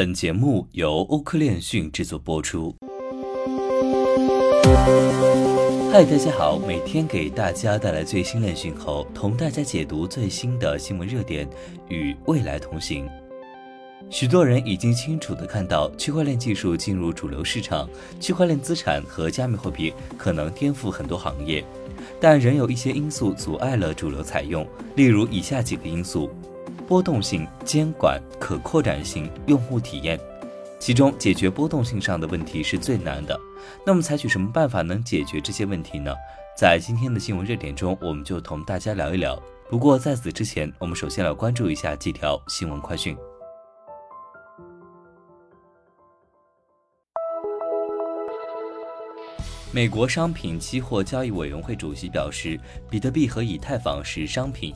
本节目由欧科链讯制作播出。嗨，大家好，每天给大家带来最新链讯后，同大家解读最新的新闻热点，与未来同行。许多人已经清楚地看到，区块链技术进入主流市场，区块链资产和加密货币可能颠覆很多行业，但仍有一些因素阻碍了主流采用，例如以下几个因素。波动性、监管、可扩展性、用户体验，其中解决波动性上的问题是最难的。那么，采取什么办法能解决这些问题呢？在今天的新闻热点中，我们就同大家聊一聊。不过在此之前，我们首先来关注一下几条新闻快讯。美国商品期货交易委员会主席表示，比特币和以太坊是商品。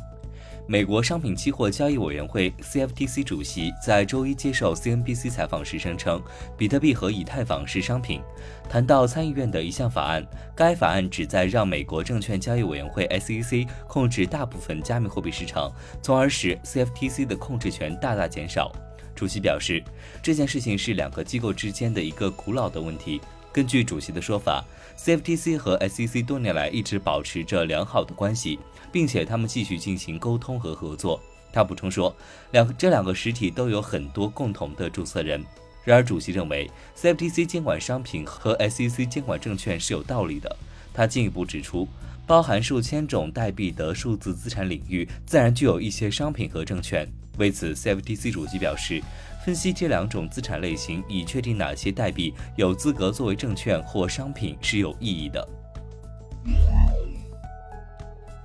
美国商品期货交易委员会 （CFTC） 主席在周一接受 CNBC 采访时声称，比特币和以太坊是商品。谈到参议院的一项法案，该法案旨在让美国证券交易委员会 （SEC） 控制大部分加密货币市场，从而使 CFTC 的控制权大大减少。主席表示，这件事情是两个机构之间的一个古老的问题。根据主席的说法，CFTC 和 SEC 多年来一直保持着良好的关系，并且他们继续进行沟通和合作。他补充说，两这两个实体都有很多共同的注册人。然而，主席认为 CFTC 监管商品和 SEC 监管证券是有道理的。他进一步指出，包含数千种代币的数字资产领域自然具有一些商品和证券。为此，CFTC 主席表示。分析这两种资产类型，以确定哪些代币有资格作为证券或商品是有意义的。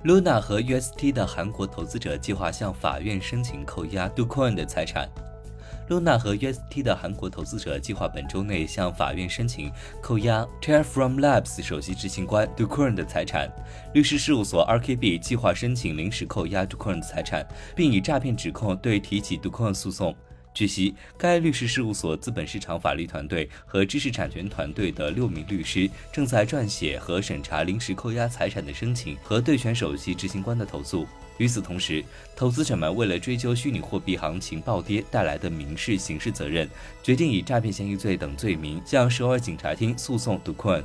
Luna 和 UST 的韩国投资者计划向法院申请扣押 Docoin 的财产。露娜和 UST 的韩国投资者计划本周内向法院申请扣押 Tear from Labs 首席执行官 d u c o r n 的财产。律师事务所 RKB 计划申请临时扣押 d u c o r n 的财产，并以诈骗指控对提起 d u c o r n 诉讼。据悉，该律师事务所资本市场法律团队和知识产权团队的六名律师正在撰写和审查临时扣押财产的申请和对选首席执行官的投诉。与此同时，投资者们为了追究虚拟货币行情暴跌带来的民事、刑事责任，决定以诈骗嫌疑罪等罪名向首尔警察厅诉讼 d u q u n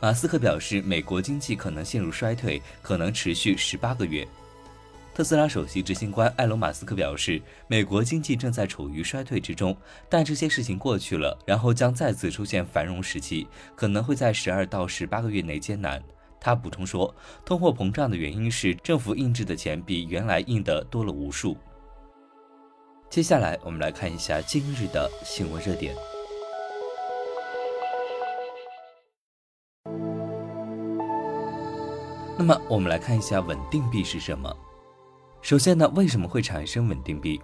马斯克表示，美国经济可能陷入衰退，可能持续十八个月。特斯拉首席执行官埃隆·马斯克表示，美国经济正在处于衰退之中，但这些事情过去了，然后将再次出现繁荣时期，可能会在十二到十八个月内艰难。他补充说，通货膨胀的原因是政府印制的钱比原来印的多了无数。接下来，我们来看一下今日的新闻热点。那么，我们来看一下稳定币是什么。首先呢，为什么会产生稳定币？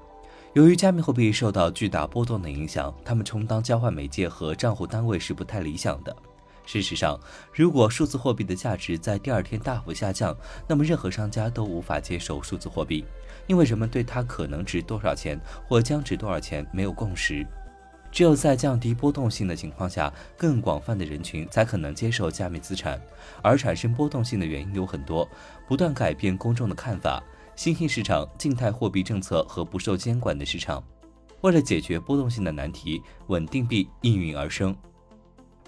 由于加密货币受到巨大波动的影响，它们充当交换媒介和账户单位是不太理想的。事实上，如果数字货币的价值在第二天大幅下降，那么任何商家都无法接受数字货币，因为人们对它可能值多少钱或将值多少钱没有共识。只有在降低波动性的情况下，更广泛的人群才可能接受加密资产。而产生波动性的原因有很多，不断改变公众的看法。新兴市场、静态货币政策和不受监管的市场，为了解决波动性的难题，稳定币应运而生。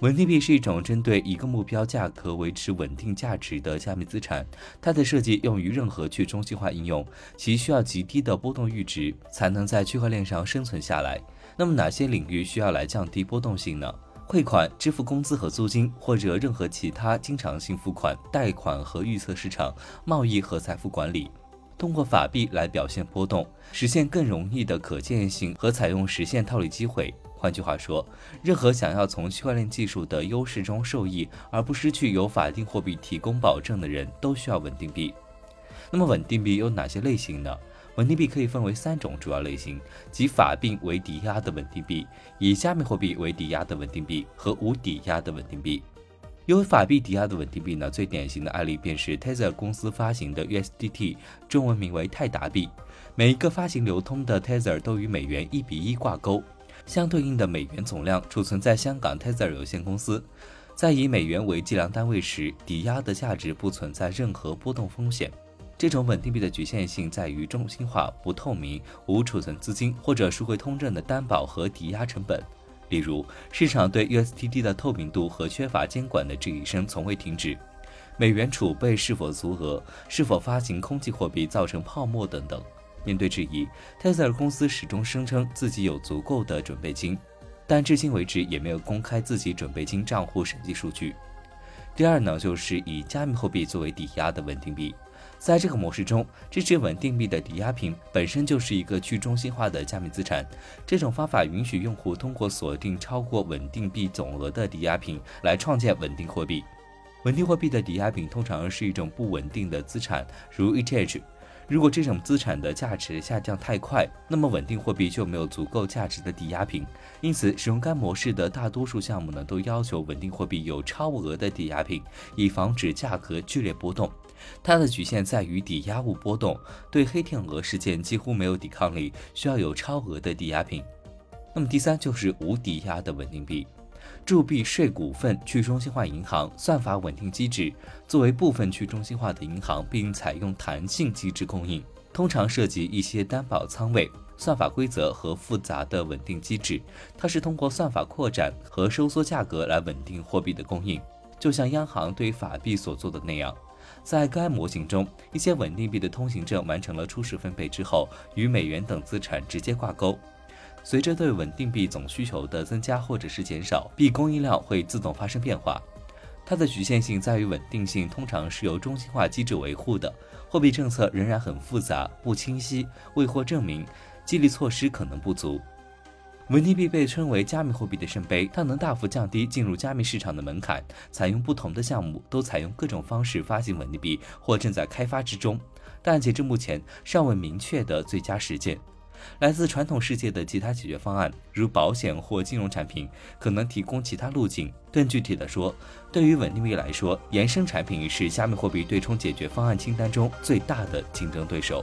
稳定币是一种针对一个目标价格维持稳定价值的加密资产，它的设计用于任何去中心化应用，其需要极低的波动阈值才能在区块链上生存下来。那么哪些领域需要来降低波动性呢？汇款、支付工资和租金，或者任何其他经常性付款、贷款和预测市场、贸易和财富管理。通过法币来表现波动，实现更容易的可见性和采用实现套利机会。换句话说，任何想要从区块链技术的优势中受益，而不失去由法定货币提供保证的人，都需要稳定币。那么，稳定币有哪些类型呢？稳定币可以分为三种主要类型，即法币为抵押的稳定币、以加密货币为抵押的稳定币和无抵押的稳定币。由法币抵押的稳定币呢，最典型的案例便是 Tether 公司发行的 USDT，中文名为泰达币。每一个发行流通的 Tether 都与美元一比一挂钩，相对应的美元总量储存在香港 Tether 有限公司。在以美元为计量单位时，抵押的价值不存在任何波动风险。这种稳定币的局限性在于中心化、不透明、无储存资金或者赎回通证的担保和抵押成本。例如，市场对 USDT 的透明度和缺乏监管的质疑声从未停止。美元储备是否足额？是否发行空气货币造成泡沫等等？面对质疑，泰瑟尔公司始终声称自己有足够的准备金，但至今为止也没有公开自己准备金账户审计数据。第二呢，就是以加密货币作为抵押的稳定币。在这个模式中，支持稳定币的抵押品本身就是一个去中心化的加密资产。这种方法允许用户通过锁定超过稳定币总额的抵押品来创建稳定货币。稳定货币的抵押品通常是一种不稳定的资产，如 ETH。如果这种资产的价值下降太快，那么稳定货币就没有足够价值的抵押品。因此，使用该模式的大多数项目呢，都要求稳定货币有超额的抵押品，以防止价格剧烈波动。它的局限在于抵押物波动，对黑天鹅事件几乎没有抵抗力，需要有超额的抵押品。那么第三就是无抵押的稳定币。铸币税股份去中心化银行算法稳定机制，作为部分去中心化的银行，并采用弹性机制供应，通常涉及一些担保仓位、算法规则和复杂的稳定机制。它是通过算法扩展和收缩价格来稳定货币的供应，就像央行对法币所做的那样。在该模型中，一些稳定币的通行证完成了初始分配之后，与美元等资产直接挂钩。随着对稳定币总需求的增加或者是减少，币供应量会自动发生变化。它的局限性在于稳定性通常是由中心化机制维护的，货币政策仍然很复杂、不清晰、未获证明，激励措施可能不足。稳定币被称为加密货币的圣杯，它能大幅降低进入加密市场的门槛。采用不同的项目都采用各种方式发行稳定币，或正在开发之中，但截至目前尚未明确的最佳实践。来自传统世界的其他解决方案，如保险或金融产品，可能提供其他路径。更具体的说，对于稳定币来说，衍生产品是加密货币对冲解决方案清单中最大的竞争对手。